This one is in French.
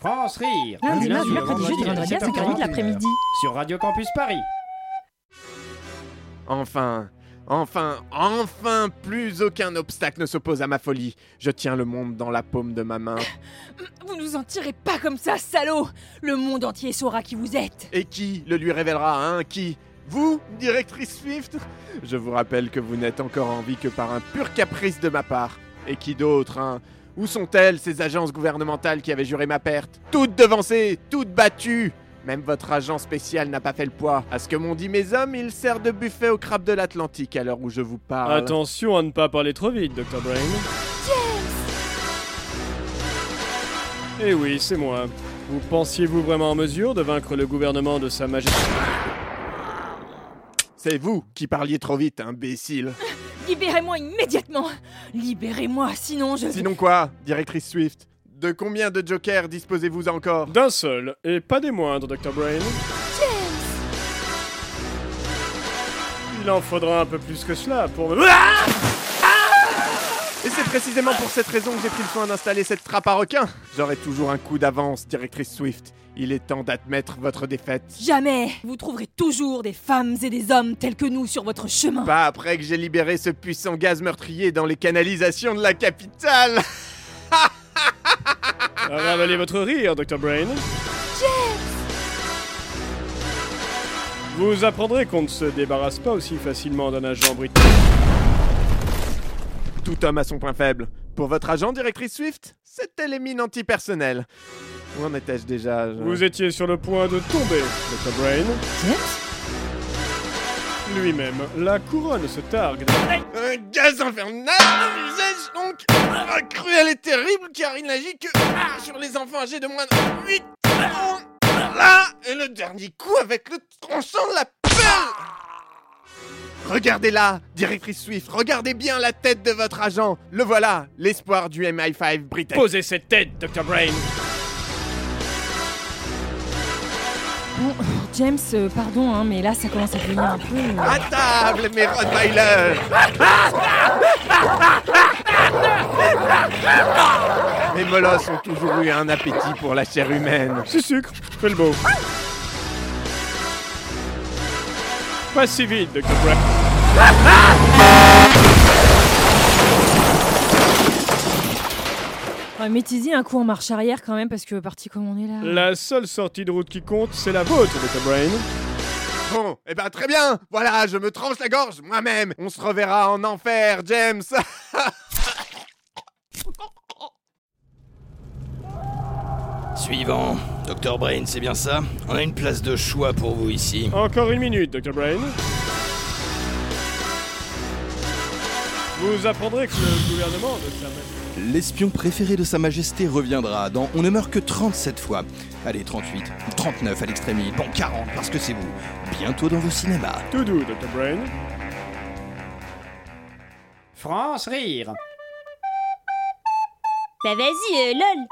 France Rire. Lundi, mardi, mercredi, jeudi, vendredi à 5h30 de l'après-midi. Sur Radio Campus Paris. Enfin, enfin, enfin, plus aucun obstacle ne s'oppose à ma folie. Je tiens le monde dans la paume de ma main. Vous nous en tirez pas comme ça, salaud Le monde entier saura qui vous êtes Et qui le lui révélera, hein Qui? Vous, directrice Swift? Je vous rappelle que vous n'êtes encore en vie que par un pur caprice de ma part. Et qui d'autre, hein? Où sont-elles, ces agences gouvernementales qui avaient juré ma perte? Toutes devancées, toutes battues Même votre agent spécial n'a pas fait le poids. À ce que m'ont dit mes hommes, il sert de buffet au crabe de l'Atlantique à l'heure où je vous parle. Attention à ne pas parler trop vite, Dr. Brain. Eh oui, c'est moi. Vous pensiez-vous vraiment en mesure de vaincre le gouvernement de Sa Majesté? C'est vous qui parliez trop vite, imbécile. Libérez-moi immédiatement Libérez-moi, sinon je... Sinon quoi, directrice Swift? De combien de jokers disposez-vous encore? D'un seul, et pas des moindres, Dr. Brain. Il en faudra un peu plus que cela pour me... Ah précisément pour cette raison que j'ai pris le soin d'installer cette trappe à requins. J'aurai toujours un coup d'avance, directrice Swift. Il est temps d'admettre votre défaite. Jamais Vous trouverez toujours des femmes et des hommes tels que nous sur votre chemin Pas après que j'ai libéré ce puissant gaz meurtrier dans les canalisations de la capitale. Ravalez votre rire, Dr. Brain. Vous apprendrez qu'on ne se débarrasse pas aussi facilement d'un agent britannique. Tout homme a son point faible. Pour votre agent, directrice Swift, c'était les mines antipersonnelles. Où en étais-je déjà je- Vous étiez sur le point de tomber, Dr. Brain. Lui-même, la couronne se targue. Un gaz infernal de visage donc ah, cruel et terrible car il n'agit que ah, sur les enfants âgés de moins de 8 ans. Là et le dernier coup avec le tranchant de la pelle. Regardez là, directrice Swift, regardez bien la tête de votre agent. Le voilà, l'espoir du MI5 britannique. Posez cette tête, Dr. Brain. Bon, James, euh, pardon, hein, mais là ça commence à devenir un peu... euh, À table, mes Rottweilers Mes molosses ont toujours eu un appétit pour la chair humaine. C'est sucre, fais le beau. Pas si vite, Dr. Brain. Ouais, mettez-y un coup en marche arrière quand même, parce que parti comme on est là... La seule sortie de route qui compte, c'est la vôtre, Dr. Brain. Bon, eh ben très bien Voilà, je me tranche la gorge moi-même On se reverra en enfer, James Suivant. Dr Brain, c'est bien ça? On a une place de choix pour vous ici. Encore une minute, Dr. Brain. Vous apprendrez que le gouvernement de sa Majesté... L'espion préféré de Sa Majesté reviendra dans On ne meurt que 37 fois. Allez, 38, 39 à l'extrémité, bon 40 parce que c'est vous. Bientôt dans vos cinémas. Tout doux, Dr. Brain. France Rire. Bah vas-y, euh, lol